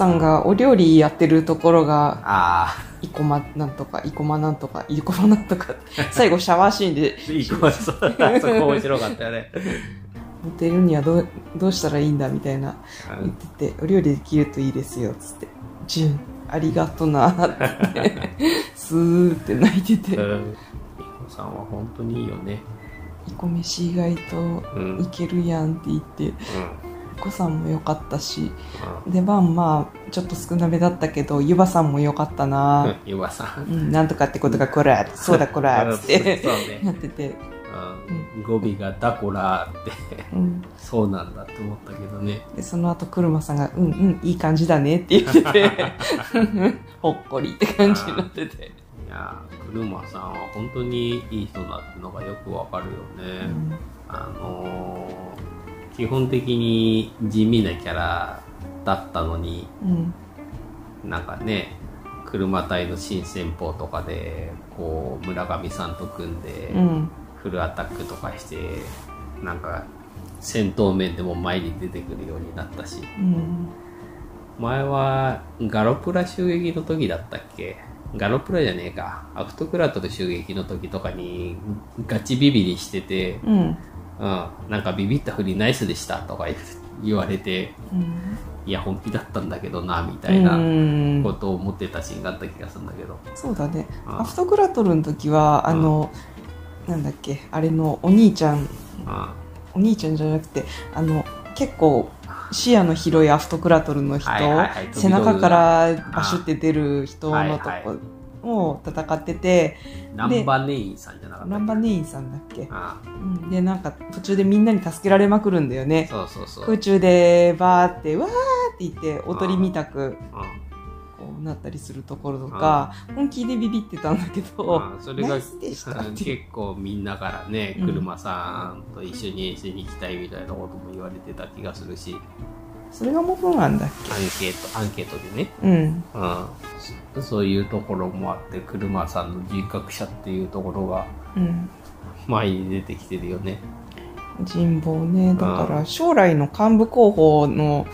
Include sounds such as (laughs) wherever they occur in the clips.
さんがお料理やってるところが、あ生駒なんとか、生駒なんとか、生駒なんとか、(laughs) 最後シャワーシーンで、あ、いい子そうだ、そこ面白かったよね。モテるにはどうどうしたらいいんだみたいな言ってて、お料理できるといいですよ、つって。ジュン、ありがとな、って。(laughs) スーって泣いてて、うん。みこさんは本当にいいよね。イコ飯意外とうんいけるやんって言って、うお子さんも良かったし、ん。出番まあ、ちょっと少なめだったけど、ゆばさんも良かったうんな。(laughs) ゆばさん。うん、なんとかってことがこら、そうだこら、つってそうやね。ってて、うん語尾がダコラーって、うん。そうなんだって思ったけどね。で、その後、車さんが、うんうん、いい感じだねって言ってて、(laughs) ほっこりって感じになってて。いやー、車さんは本当にいい人だってのがよくわかるよね。うんあのー基本的に地味なキャラだったのに、うん。なんかね、車隊の新戦法とかで、こう、村上さんと組んで、うん。フルアタックとかして、なんか、戦闘面でも前に出てくるようになったし、うん。前はガロプラ襲撃の時だったっけ？ガロプラじゃねえか。アフトクラトル襲撃の時とかにガチビビりしてて、うん。うん、なんかビビったふりナイスでしたとか言言われて、うん。いや本気だったんだけどな、みたいなうん。ことを思ってたシーンがあった気がするんだけど。そうだね。あアフトグラトルの時は、あの、なんだっけ、あれのお兄ちゃん、あお兄ちゃんじゃなくて、あの、結構、視野の広いアフトクラトルの人、はいはいはい。背中からバシュって出る人のとこを戦ってて、ナンバネインさんじゃなかったランバネインさんだっけ、あうん、で、なんか途中でみんなに助けられまくるんだよね。そうそうそう。空中でバーって、わーって言って、おとりみたくうん。こうなったりするところとか、本気でビビってたんだけど、まあそれが結構みんなからね、うん。車さんと一緒に遠征に行きたいみたいなことも言われてた気がするし、それが元なんだっアンケート、アンケートでね、けうん。うん、そういうところもあって、車さんの人格者っていうところがうん。前に出てきてるよね。人望ね。だから将来の幹部候補の、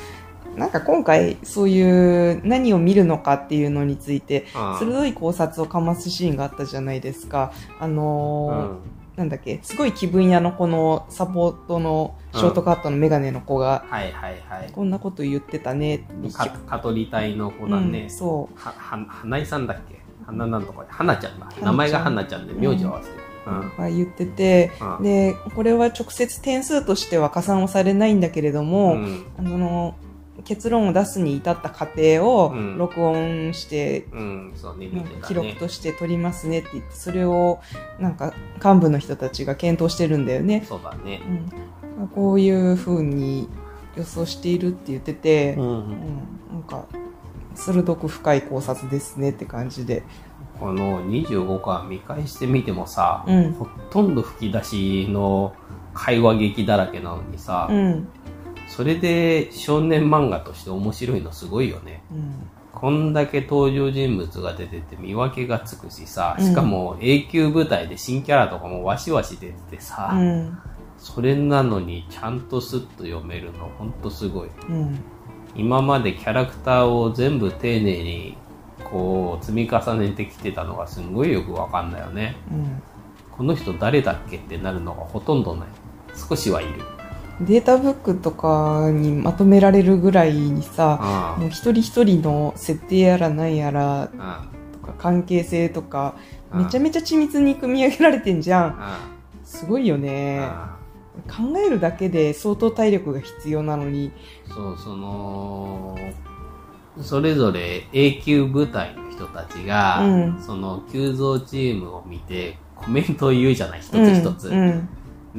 なんか今回そういう何を見るのかっていうのについて、うん鋭い考察をかますシーンがあったじゃないですか。あうのーんなんだっけ、すごい気分屋のこのサポートのショートカットのメガネの子が、はいはいはい。こんなこと言ってたねって。か蚊取り隊の子だね。うん、そう。は、は、花井さんだっけ？花なんとか、花ちゃんだ。名前が花ちゃんで、名字を合わせてる。うん。が言ってて、うんで、これは直接点数としては加算をされないんだけれども、うんあの、結論を出すに至った過程をうん録音して、うん。記録として取りますねって言って、それをなんか幹部の人たちが検討してるんだよね。そうだね。うん、こういう風に予想しているって言ってて、ううんん。なんか、鋭く深い考察ですねって感じで。この25巻見返してみてもさ、うんほとんど吹き出しの会話劇だらけなのにさ、うん。それで少年漫画として面白いのすごいよね。うん。こんだけ登場人物が出てて見分けがつくしさ、うんしかも A 級舞台で新キャラとかもわしわし出ててさ、うん。それなのにちゃんとスッと読めるのほんとすごい。うん。今までキャラクターを全部丁寧にこう積み重ねてきてたのがすんごいよくわかんないよね。うん。この人誰だっけってなるのがほとんどない。少しはいる。データブックとかにまとめられるぐらいにさ、あもう一人一人の設定やらなんやらとか関係性とか、うんめちゃめちゃ緻密に組み上げられてんじゃん。あ、すごいよあね。あ。考えるだけで相当体力が必要なのに。そう、その、それぞれ A 級部隊の人たちが、うんその急増チームを見てコメントを言うじゃない、一つ一つ。うん。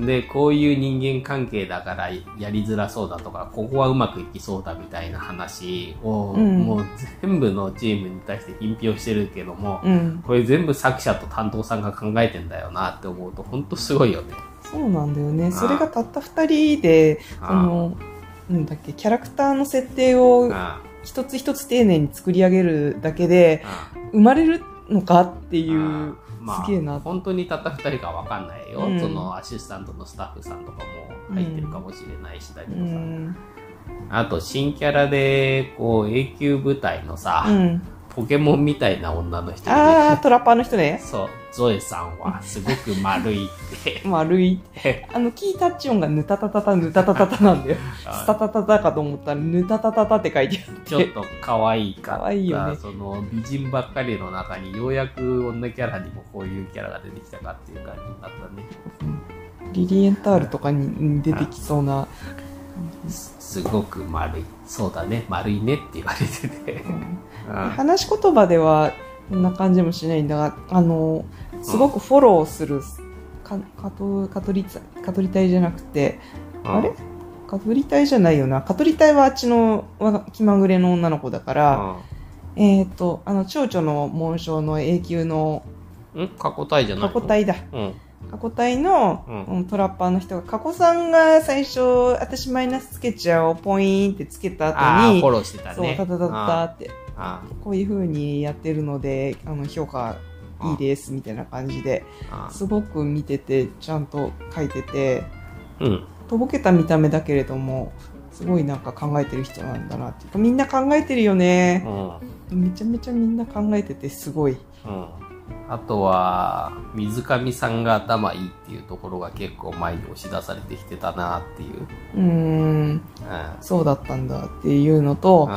で、こういう人間関係だからやりづらそうだとか、ここはうまくいきそうだみたいな話を、うんもう全部のチームに対して品評してるけども、うん。これ全部作者と担当さんが考えてんだよなって思うと、ほんとすごいよね。そうなんだよね。それがたった二人で、あその、なんだっけ、キャラクターの設定をあ一つ一つ丁寧に作り上げるだけで、あ生まれるのかっていあう、まあ、すげえな。本当にたった二人かわかんないよ、うんそのアシスタントのスタッフさんとかも入ってるかもしれないしだけうどさ、ん。あと、新キャラで、こう、永久部隊のさ、うん。ポケモンみたいな女の人あー、トラッパーの人ね。そう、ゾエさんはすごく丸いって。(laughs) 丸い。あの、キータッチ音がぬたたたた、ぬたたたたなんだよ。(laughs) スタタタタかと思ったら、ぬたたたたって書いてあって。ちょっと可愛いかった。可愛いよねその美人ばっかりの中にようやく女キャラにもこういうキャラが出てきたかっていう感じになったね。リリエンタールとかに出てきそうな。すすごく丸い。そうだね、丸いねって言われてて。うん話し言葉ではこんな感じもしないんだが、あの、すごくフォローする、か、かと、かとりた、かとり隊じゃなくて、あれ？かとり隊じゃないよな。かとり隊はあっちのわ気まぐれの女の子だから、えっ、と、あの、蝶々の紋章の永久のうん？ん過去体じゃないの？過去隊だ。うん。過去隊の、うんうんトラッパーの人が、過去さんが最初、私マイナスつけちゃおう、ポイーンってつけた後に、フォローしてたそう、ね。タタタタって、あこういう風にやってるので、あの、評価いいです、みたいな感じで、あすごく見てて、ちゃんと書いてて、うん。とぼけた見た目だけれども、すごいなんか考えてる人なんだなっていうか、みんな考えてるよねう。ん。めちゃめちゃみんな考えてて、すごい。うん。あとは、水上さんが頭いいっていうところが結構前に押し出されてきてたなっていう。うーん、うん。そうだったんだっていうのと、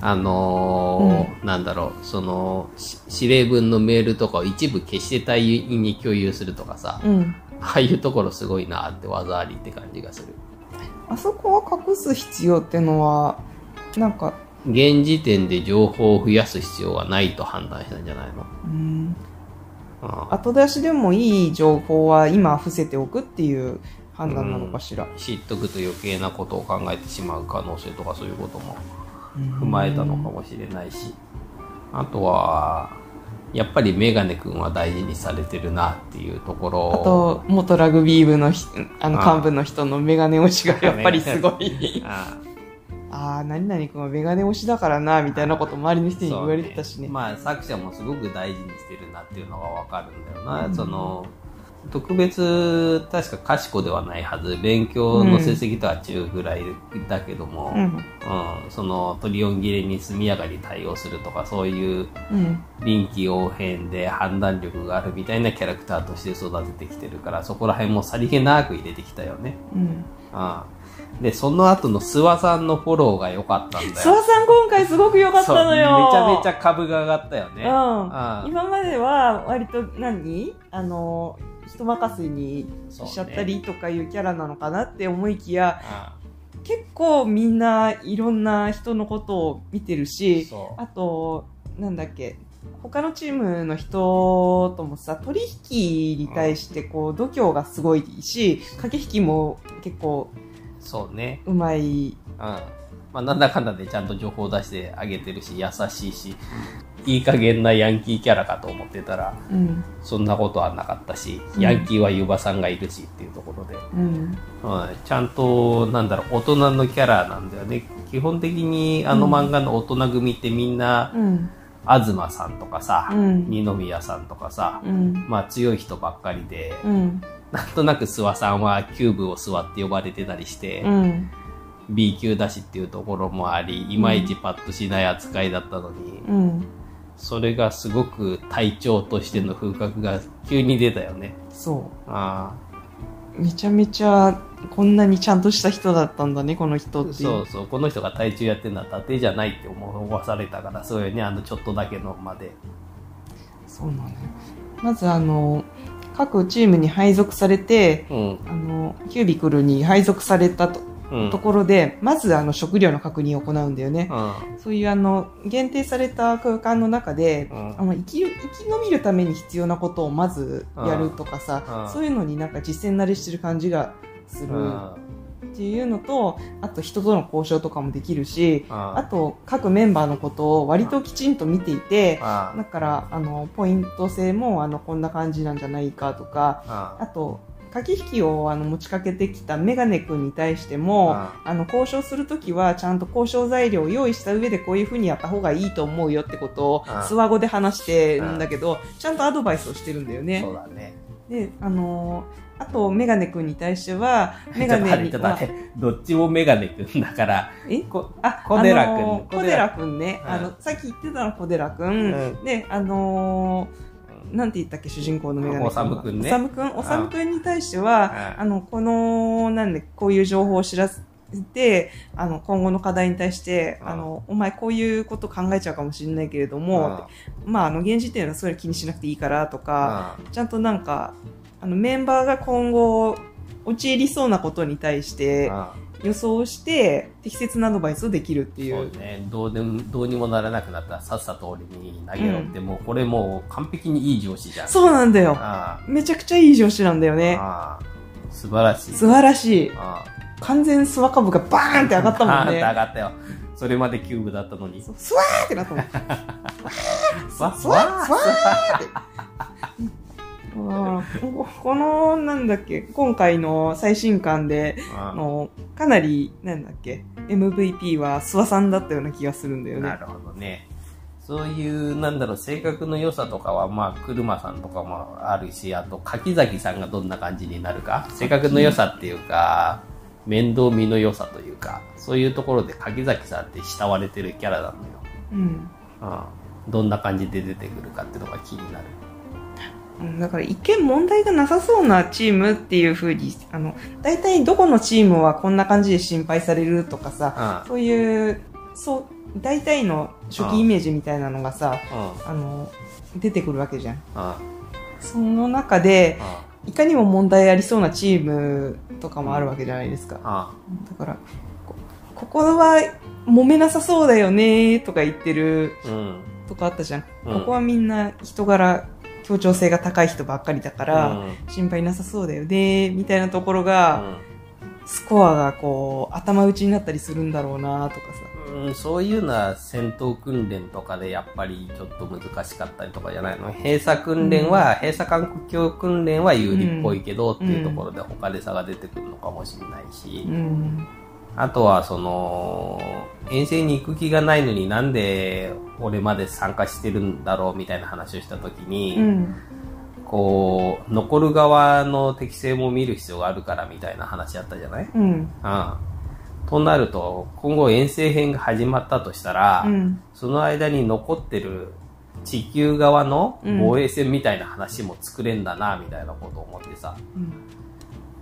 あのーなんだろう、その、し指令文のメールとかを一部消して隊員に共有するとかさ、うん。ああいうところすごいなって技ありって感じがする。あそこは隠す必要ってのは、なんか、現時点で情報を増やす必要はないと判断したんじゃないの？うん、うん後出しでもいい情報は今伏せておくっていう判断なのかしら。知っとくと余計なことを考えてしまう可能性とかそういうこともうん踏まえたのかもしれないし、あとは、やっぱりメガネ君は大事にされてるなっていうところ。あと、元ラグビー部のひあの幹部の人のメガネ推しがやっぱりすごい。(laughs) ああ。あ、何々君はメガネ推しだからな、みたいなこと周りの人に言われてたしね。まあ作者もすごく大事にしてるなっていうのがわかるんだよな、うん。その特別確か賢ではないはず勉強の成績とは中ぐらいだけども、うん。うんそのトリオン切れに速やかに対応するとかそういううん。臨機応変で判断力があるみたいなキャラクターとして育ててきてるからそこら辺もさりげなく入れてきたよね、うん。うん、でその後の諏訪さんのフォローが良かったんだよ諏訪さん今回すごく良かったのよ。めちゃめちゃ株が上がったよね。うん今までは割と何？あの人任せにしちゃったりとかいうキャラなのかなって思いきや、あ結構みんないろんな人のことを見てるしあとなんだっけ他のチームの人ともさ取引に対してこう度胸がすごいし駆け引きも結構そうね。うまい。うん。まあ、なんだかんだでちゃんと情報を出してあげてるし、優しいし、いい加減なヤンキーキャラかと思ってたら、うんそんなことはなかったし、うん。ヤンキーはユバさんがいるしっていうところで、うん。うん、ちゃんと、なんだろう、大人のキャラなんだよね。基本的にあの漫画の大人組ってみんな、うん。東さんとかさ、うん。二宮さんとかさ、うん。まあ強い人ばっかりで、うん。なんとなく諏訪さんはキューブを座って呼ばれてたりして、うん。B 級だしっていうところもあり、いまいちパッとしない扱いだったのに、うんそれがすごく隊長としての風格が急に出たよね。そうあめちゃめちゃこんなにちゃんとした人だったんだねこの人っていうあそうそう、この人が隊長やってるのは伊達じゃないって思わされたから、そうよね、あのちょっとだけのまで。そうなのよまずあの各チームに配属されてうん。あのキュービクルに配属されたと,、うん。ところでまずあの食料の確認を行うんだよね、うん。そういうあの限定された空間の中で、うん。あの生き生き延びるために必要なことをまずやるとかさ、うん。そういうのになんか実践慣れしてる感じがする。うん。っていうのとあと人との交渉とかもできるしああと各メンバーのことを割ときちんと見ていてあだからあのポイント制もあのこんな感じなんじゃないかとかああと駆け引きをあの持ちかけてきたメガネ君に対してもああの交渉するときはちゃんと交渉材料を用意した上でこういうふうにやった方がいいと思うよってことをあスワ語で話してるんだけどちゃんとアドバイスをしてるんだよねそう。だね。で、あのーあと、メガネくんに対しては、(laughs) メガネに。どっちもメガネくんだから。え？こあ、小寺くんあのー小寺くんね。うんあの、さっき言ってたの小寺くん。うんで、あのーなんて言ったっけ、主人公のメガネ。おさむくんね。おさむくん、おさむくんに対しては、うんあの、この、なんで、こういう情報を知らせて、あの、今後の課題に対して、うんあの、お前こういうこと考えちゃうかもしれないけれども、まあ、あの、現時点ではそれ気にしなくていいからとか、ちゃんとなんか、あの、メンバーが今後、陥りそうなことに対して予想して適切なアドバイスをできるっていそうう。ね、どうでもどうにもならなくなったらさっさと俺に投げろって、もうこれもう完璧にいい上司じゃん。そうなんだよ。あめちゃくちゃいい上司なんだよあね。素晴らしい。素晴らしい。あ完全スワ株がバーンって上がったもんあーね。上がったよ。それまでキューブだったのに。スワーってなったもん。(laughs) わスワースワーって。(laughs) うんここの、なんだっけ、今回の最新刊で、ああの、かなり、なんだっけ、MVP は諏訪さんだったような気がするんだよね。なるほどね。そういう、なんだろう、性格の良さとかは、まあ、車さんとかもあるし、あと、柿崎さんがどんな感じになるか、性格の良さっていうか、面倒見の良さというか、そういうところで柿崎さんって慕われてるキャラなのよ。うん。うん。どんな感じで出てくるかっていうのが気になる。うんだから一見問題がなさそうなチームっていう風に、あの、大体どこのチームはこんな感じで心配されるとかさ、うん。そういう、そう、大体の初期イメージみたいなのがさ、うん。あの、出てくるわけじゃん。うん。その中で、うん。いかにも問題ありそうなチームとかもあるわけじゃないですか。うん。だから、こここは揉めなさそうだよねとか言ってるうん。とこあったじゃんここはみんな人柄、協調性が高い人ばっかりだから、うん。心配なさそうだよねみたいなところが、スコアがこう、頭打ちになったりするんだろうなとかさ。うん、そういうのは戦闘訓練とかでやっぱりちょっと難しかったりとかじゃないの？閉鎖訓練は、閉鎖環境訓練は有利っぽいけど、っていうところで他で差が出てくるのかもしれないし、うん。あとはその、遠征に行く気がないのになんで俺まで参加してるんだろうみたいな話をした時に、うん。こう、残る側の適性も見る必要があるからみたいな話だったじゃない？うん。うん。となると、今後遠征編が始まったとしたら、うん。その間に残ってる地球側の防衛戦みたいな話も作れんだな、みたいなことを思ってさ。うん。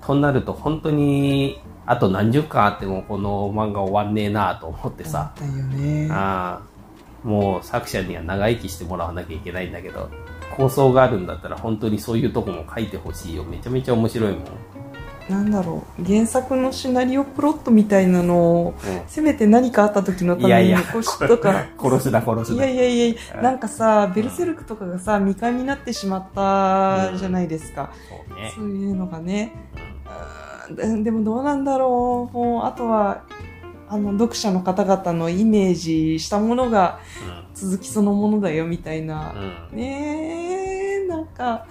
となると本当に、あと何十巻あってもこの漫画終わんねえなと思ってさ。だよね。ああもう作者には長生きしてもらわなきゃいけないんだけど、構想があるんだったら本当にそういうとこも書いてほしいよ。めちゃめちゃ面白いもん。なんだろう。原作のシナリオプロットみたいなのを、うんせめて何かあった時のために残しとか。(laughs) 殺すな殺すな。いやいやいやうんなんかさ、ベルセルクとかがさ、未完になってしまったじゃないですか。そうね。そういうのがね。うーんで (laughs) でもどうなんだろう。もう、あとは、あの、読者の方々のイメージしたものが続きそのものだよ、みたいなうん。うん。ねえ、なんか、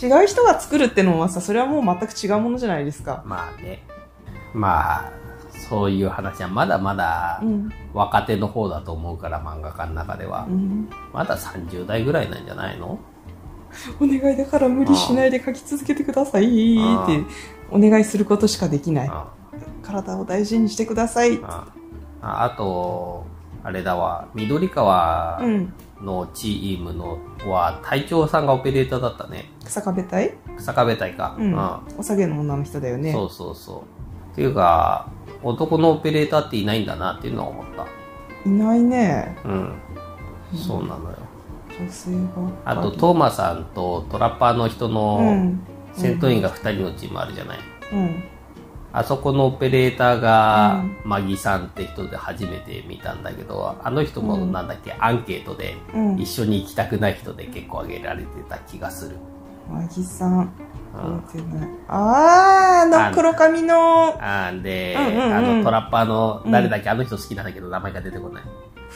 違う人が作るってのはさ、それはもう全く違うものじゃないですか。まあね。まあ、そういう話はまだまだうん。若手の方だと思うから、漫画家の中ではう。ん。まだ30代ぐらいなんじゃないの？(laughs) お願いだから無理しないで書き続けてくださいって、お願いすることしかできない。あ体を大事にしてください。あああと、あれだわ、緑川うん。のチームのは、隊長さんがオペレーターだったね。草壁隊？草壁隊か。うん。お下げの女の人だよね。そうそうそう。っていうか、男のオペレーターっていないんだなっていうのは思った。いないね。うん。そうなのよ。女性が。あと、トーマさんとトラッパーの人うのん。戦闘員が2人のチームあるじゃない。うん。あそこのオペレーターがう、マギさんって人で初めて見たんだけど、あの人もうんなんだっけ、アンケートで、うん。一緒に行きたくない人で結構挙げられてた気がする。マギさん。うん覚えてない。あー、あの黒髪のあーで、うんうんうんあのトラッパーの誰だっけ、あの人好きなんだけど名前が出てこない。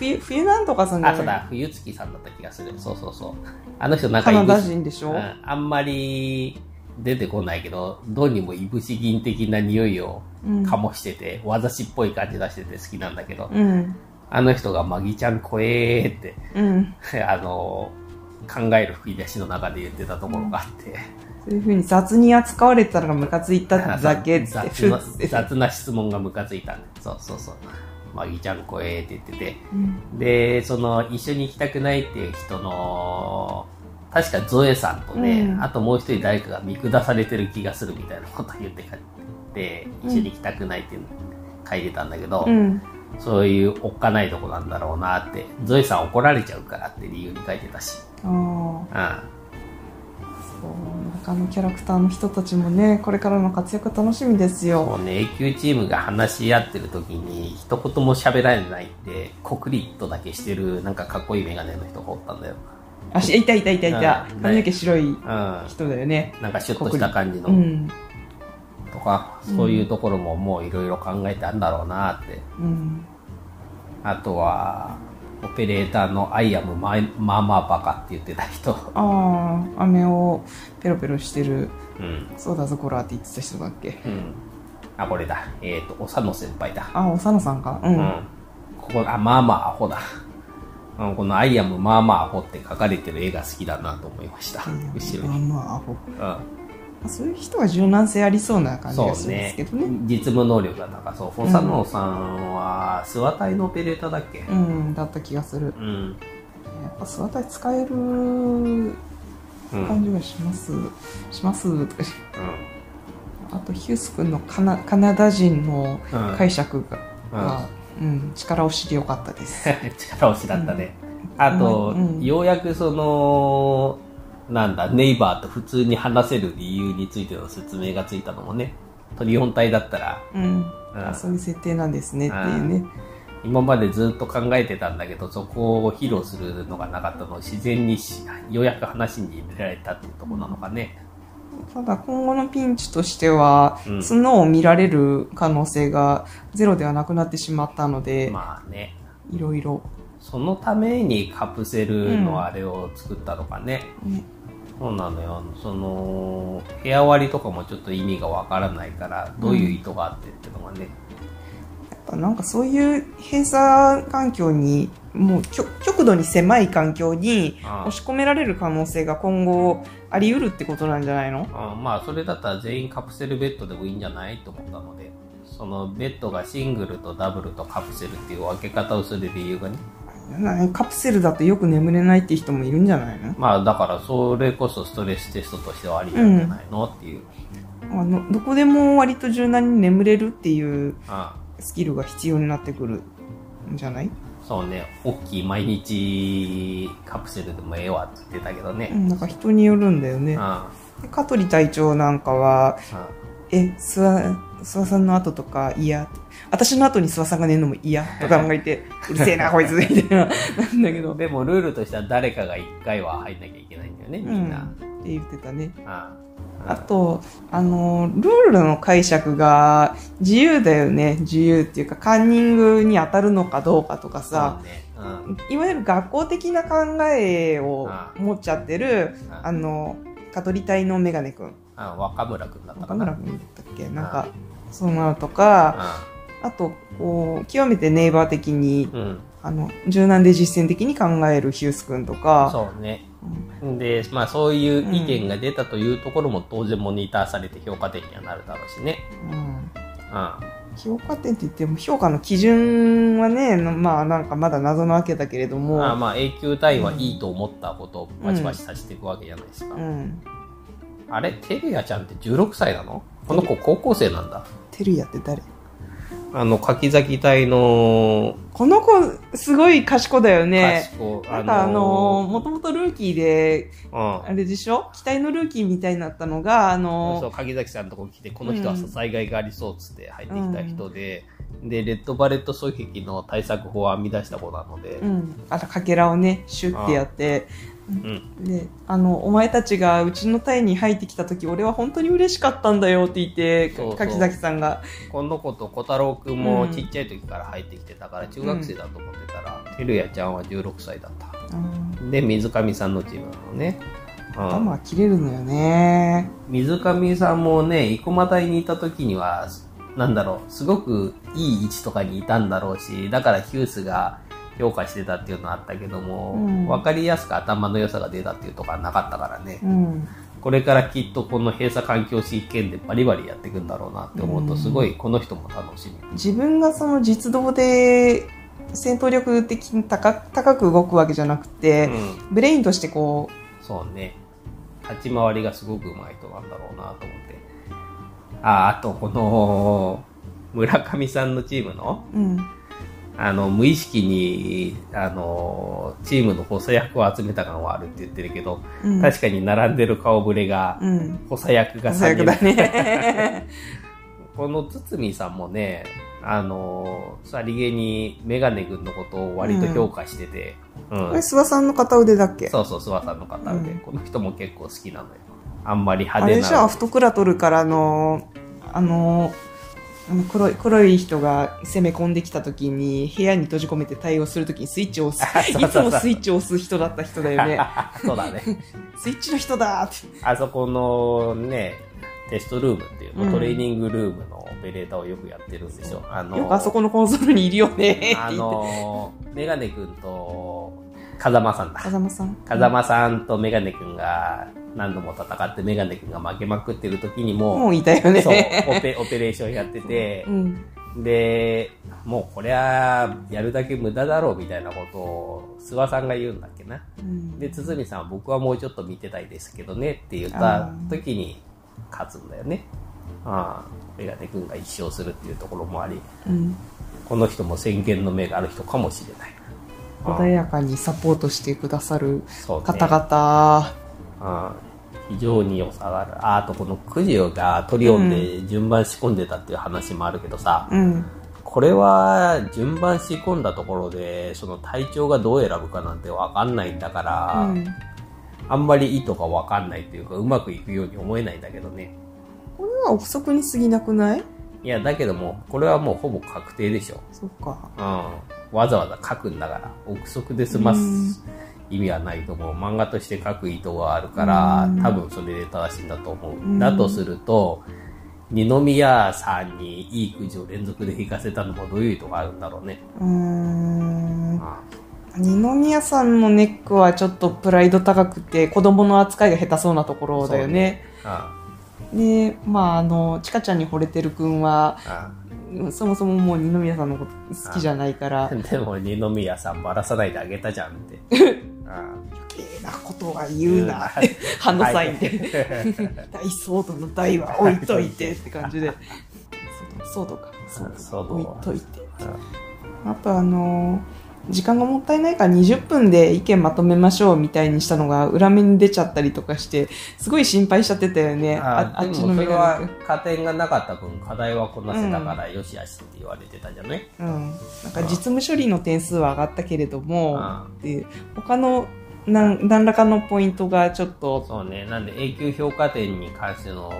冬、冬なんとかさんじゃあ、ない？そうだ、冬月さんだった気がする。そうそうそう。あの人なんかカナダい人でしょ、うん、あんまり出てこないけど、どうにもいぶし銀的な匂いをうん、醸してて、わざしっぽい感じ出してて好きなんだけど、うん。あの人がマギちゃん怖えーって、うん。(laughs) あの、考える吹き出しの中で言ってたところがあって、そういうふうに雑に扱われてたのがムカついただけって雑な雑な質問がムカついたんそうそうそう。まあ、いいちゃんこえって言ってて、うん。で、その、一緒に行きたくないっていう人の、確かゾエさんとね、うん。あともう一人誰かが見下されてる気がするみたいなこと言ってて、一緒に行きたくないっていうの書いてたんだけど、うん。そういうおっかないとこなんだろうなって、ゾエさん怒られちゃうからって理由に書いてたし。あうん。あそう他のキャラクターの人たちもねこれからの活躍楽しみですよ。もうね、A 級チームが話し合ってる時に、一言も喋られないって、コクリットだけしてる、なんかかっこいいメガネの人がおったんだよ。あしいたいたいたいた。うん髪の毛白いうん。人だよね。なんかシュッとした感じの、うんとか、そういうところももういろいろ考えてあるんだろうなって。うん。あとは、オペレーターのアイアムままあまあバカって言ってた人。ああ飴をペロペロしてるうん。そうだぞこらって言ってた人だっけ？うん。あ、これだ。えっ、と、おさの先輩だ。あおさのさんか？ううんん。ここ、あ、まあまあアホだ。うん、このアイアムまあまあアホって書かれてる絵が好きだなと思いました。後ろまあに。まあアホうん。そういう人は柔軟性ありそうな感じがするんですねけどね。実務能力が高そう。フォサノーさんは、諏訪隊のオペレーターだっけ？うんだった気がする。うん。やっぱ諏訪隊使えるうん。感じがします、します。とかあとヒュース君のカナカナダ人のうん解釈が、がうん。力押しでよかったです。(laughs) 力押しだったね。あと、うん。ようやくその、なんだ、ネイバーと普通に話せる理由についての説明がついたのもね、トリオン体だったら、うん、そういう設定なんですねっていうね。今までずっと考えてたんだけど、そこを披露するのがなかったのを自然にしようやく話に入れられたっていうところなのかね。ただ今後のピンチとしては、うん。角を見られる可能性がゼロではなくなってしまったので、まあね。いろいろ、そのためにカプセルのあれを作ったのかね。ね、そうなのよ。その、部屋割りとかもちょっと意味がわからないから、どういう意図があってってのがね。やっぱなんかそういう閉鎖環境にもう極極度に狭い環境に押し込められる可能性が今後あり得るってことなんじゃないの？あまあそれだったら全員カプセルベッドでもいいんじゃないと思ったのでそのベッドがシングルとダブルとカプセルっていう分け方をする理由がねなカプセルだとよく眠れないって人もいるんじゃないの？まあだからそれこそストレステストとしてはありなんじゃないの、っていう。あのどこでも割と柔軟に眠れるっていうあスキルが必要になってくるんじゃない、そうね。大きい毎日カプセルでもええわって言ってたけどね、うん、なんか人によるんだよね。香取隊長なんかはあえ諏訪諏訪さんの後とか嫌私の後に諏訪さんが寝るのも嫌 (laughs) とか考えてうるせえな (laughs) こいつみたいな。なんだけどでもルールとしては誰かが1回は入んなきゃいけないんだよねみんな、うん、って言ってたね。ああ。と、あの、ルールの解釈が自由だよね。自由っていうか、カンニングに当たるのかどうかとかそさう、ね。うん。いわゆる学校的な考えをあ持っちゃってる、ああ。の、カトリ隊のメガネくん。あ若村君だったかな。中村くんだったっけ？なんか、そうなのとか、ああと、こう、極めてネイバー的に、うんあの、柔軟で実践的に考えるヒュースくんとか、そうね。で、まあそういう意見が出たというところも当然モニターされて評価点にはなるだろうしね。うんうん。評価点って言っても評価の基準はね、まあなんかまだ謎なわけだけれども、まあまあ A 級単位はいいと思ったことをバチバチさせていくわけじゃないですか。うん。あれテレヤちゃんって16歳なの？この子高校生なんだ。テルヤって誰？あの、柿崎隊の、この子、すごい賢だよね。賢いなんかあのー、もともとルーキーで、うん。あれでしょ？期待のルーキーみたいになったのが、あそうの柿崎さんのとこ来て、この人は災害がありそうっつって入ってきた人で、で、レッドバレット狙撃の対策法を編み出した子なので、うん、あとかけらをね、シュッてやって、うん。で、あの、お前たちがうちの隊に入ってきた時、俺は本当に嬉しかったんだよって言って、柿崎さんが、この子と小太郎くんもうんちっちゃい時から入ってきてたから中学生だと思ってたら、てるやちゃんは16歳だった。うん、で、水上さんのチームなのね。うん頭が切れるのよね。水上さんもね、生駒隊にいた時には、なんだろう、すごくいい位置とかにいたんだろうし、だからヒュースが評価してたっていうのはあったけども、うんわかりやすく頭の良さが出たっていうところはなかったからねう。ん。これからきっとこの閉鎖環境試験でバリバリやっていくんだろうなって思うと、すごいこの人も楽しみ。自分がその実動で戦闘力的に高高く動くわけじゃなくて、うんブレインとしてこそうね。立ち回りがすごくうまい人なんだろうなと思って。あ、あとこの、村上さんのチームの、う、うん、あの、無意識に、あの、チームの補佐役を集めた感はあるって言ってるけど、うん、確かに並んでる顔ぶれが、うん。補佐役が3人だね。(laughs) この堤さんもね、あの、さりげにメガネ君のことを割と評価してて、うん。これ、諏訪さんの片腕だっけ？そうそう、諏訪さんの方で、うんこの人も結構好きなのよ。あんまりあ派手な。れじゃあ、アフトクラトルからの、あの、あの黒い黒い人が攻め込んできた時に部屋に閉じ込めて対応する時にスイッチを押す。いつもスイッチを押す人だった人だよね。(laughs) そうだね。(laughs) スイッチの人だーって。あそこのね、テストルームっていうの、うん。トレーニングルームのオペレーターをよくやってるんでしょ。あの、よくあそこのコンソールにいるよね。あの、メガネ君と、風間さんだ。風間さん。風間さんとメガネ君が何度も戦ってメガネ君が負けまくってる時にも、もういたよね。そうオペ、オペレーションやっててう、ん。で、もうこれはやるだけ無駄だろうみたいなことを諏訪さんが言うんだっけな。うん。で、堤さんは僕はもうちょっと見てたいですけどねって言った時に勝つんだよね。ああ、メガネ君が一勝するっていうところもあり、うん。この人も先見の目がある人かもしれない。穏やかにサポートしてくださる方々あ非常に良さがある。ああとこのくじがトリオンで順番仕込んでたっていう話もあるけどさ、うんこれは順番仕込んだところで、その体調がどう選ぶかなんてわかんないんだから、うんあんまり意図がわかんないっていうか、うまくいくように思えないんだけどね。これは憶測に過ぎなくない？いや、だけども、これはもうほぼ確定でしょ。そっかうん。わざわざ書くんだから、憶測で済ます意味はないと思う。漫画として書く意図があるからうん、多分それで正しいんだと思んう。だとすると、二宮さんにいいくじを連続で引かせたのもどういう意図があるんだろうね。うーんあ二宮さんのネックはちょっとプライド高くて子供の扱いが下手そうなところだよね。あで、まああの、ちかちゃんに惚れてるくんは、あそもそももう二宮さんのこと好きじゃないから、余 (laughs) でも二宮さんばらさないであげたじゃんって。(laughs) あ計なことは言うなって、ハンドサインで。大ソードの台は置いといてって感じで。ソードか。置いといて。ああとあの時間がもったいないから20分で意見まとめましょうみたいにしたのが裏目に出ちゃったりとかして、すごい心配しちゃってたよね。ああっちのメガネは加点がなかった分課題はこなせたからよしあしって言われてたじゃない、君。うん。なんか実務処理の点数は上がったけれどもあ、で他の何何らかのポイントがちょっと、そうねなんで永久評価点に関しての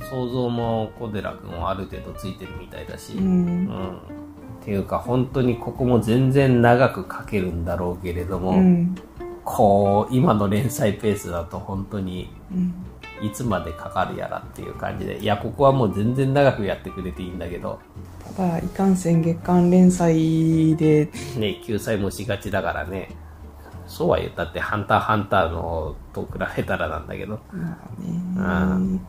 想像も小寺君はある程度ついてるみたいだし、ううんん。っていうか本当にここも全然長く書けるんだろうけれども、うん。こう今の連載ペースだと本当にうん。いつまでかかるやらっていう感じでいやここはもう全然長くやってくれていいんだけどただ、いかんせん月間連載で、ね救済もしがちだからねそうは言ったって「ハンターハンターの」と比べたらなんだけどまああね、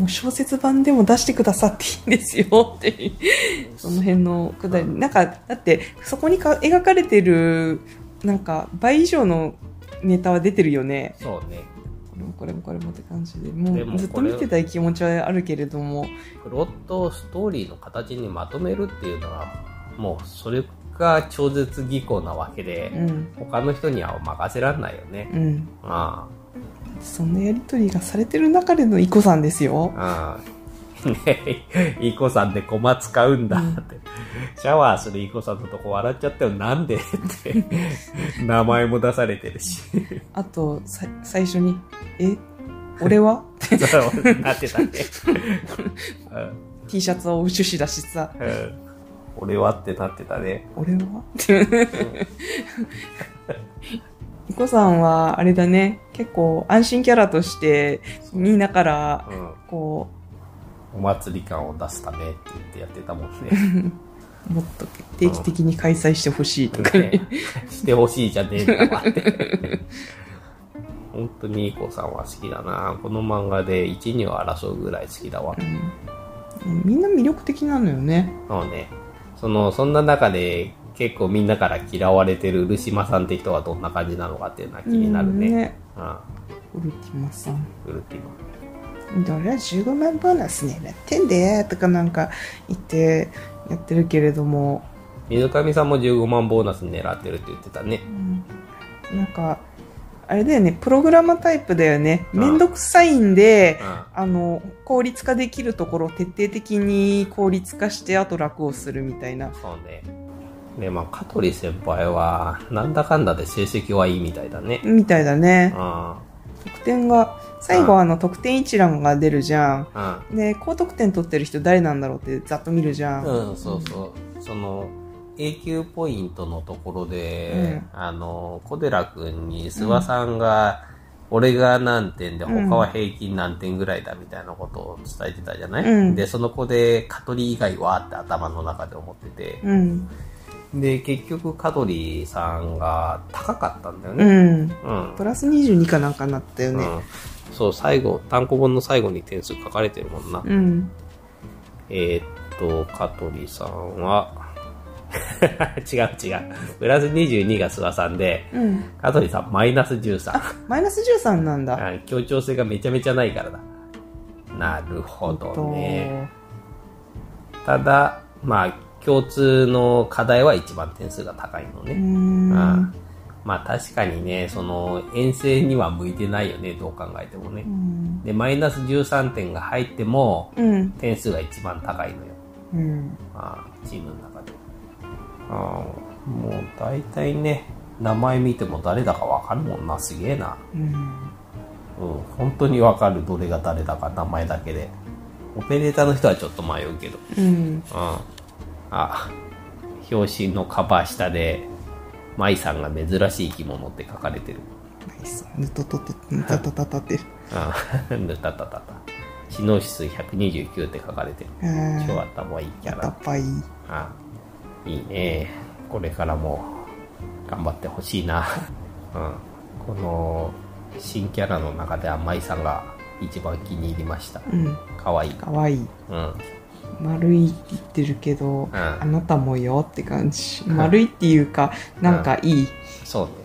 もう小説版でも出してくださっていいんですよっていうその辺のくだり。なんか、だって、そこにか描かれてる、なんか、倍以上のネタは出てるよね。そうねこれもこれもこれもって感じで。もうずっと見てたい気持ちはあるけれども、プロットをストーリーの形にまとめるっていうのはもうそれが超絶技巧なわけで、うん。他の人には任せられないよねうん。あそんなやりとりがされてる中でのイコさんですよ。あああねイコさんでコマ使うんだって、シャワーするイコさんのとこ笑っちゃったよなんでって。名前も出されてるし。あと、さ最初に、え？俺は？そうなってたね、T シャツを趣旨だしさ、うん。うん俺はってなってたね。俺は？(laughs) イコさんは、あれだね、結構安心キャラとして、みんなから、うんこお祭り感を出すためって言ってやってたもんねう、(laughs) もっと定期的に開催してほしいとかね。ねしてほしいじゃねえんだわって。本当にいい子さんは好きだな。この漫画で1、2を争うぐらい好きだわ。うんみんな魅力的なのよね。そうね。その、そんな中で結構みんなから嫌われてる漆島さんって人はどんな感じなのかっていうのは気になるね。うんねうん。ウルティマさん。ウルティマ。俺は15万ボーナス狙ってんでとかなんか言ってやってるけれども、水上さんも15万ボーナス狙ってるって言ってたね。なんか、あれだよね、プログラマータイプだよね。うんめんどくさいんでう、ん。あの、効率化できるところを徹底的に効率化して、あと楽をするみたいな。そうね。ね、まあ、香取先輩は、なんだかんだで成績はいいみたいだね。みたいだねう。ん。得点が、最後はあの、得点一覧が出るじゃん。うん。で、高得点取ってる人誰なんだろうってざっと見るじゃん。うん、そうそう。その、永久ポイントのところで、あの、小寺くんに諏訪さんが、俺が何点で他は平均何点ぐらいだみたいなことを伝えてたじゃない、うんで、その子で、香取以外はって頭の中で思ってて、うん。で、結局香取さんが高かったんだようね。ん。うん。プラス22かなんかなったよね。うん。そう、最後、単行本の最後に点数書かれてるもんな。うん。えーっと、香取さんは、(laughs) 違う違う。プラス22が諏訪さんで、うん。香取さんマイナス13。マイナス13なんだ。あ協調性がめちゃめちゃないからだ。なるほどね。ただ、まあ、共通の課題は一番点数が高いのね。ん。うんまあ確かにね、その遠征には向いてないよね、どう考えてもねう。ん。で、マイナス13点が入っても、うん。点数が一番高いのよ。うん。あーチームの中で。あーもう大体ね、名前見ても誰だかわかるもんな、すげえな。うん。うん、本当にわかる、どれが誰だか、名前だけで。オペレーターの人はちょっと迷うけど。うん。うん。あ、表紙のカバー下で、舞さんが珍しい生き物って書かれてる。ナイス。ぬととと、ぬたたたたって。あぬたたたた。知能指数129って書かれてる。超頭いいキャラ。やったっぱい。あいいね。これからも頑張ってほしいな。うん。この新キャラの中では舞さんが一番気に入りました。うん。かわいい。かわいい。うん。丸いって言ってるけど、んあなたもよって感じ。丸いっていうか、なんかいい。そうね。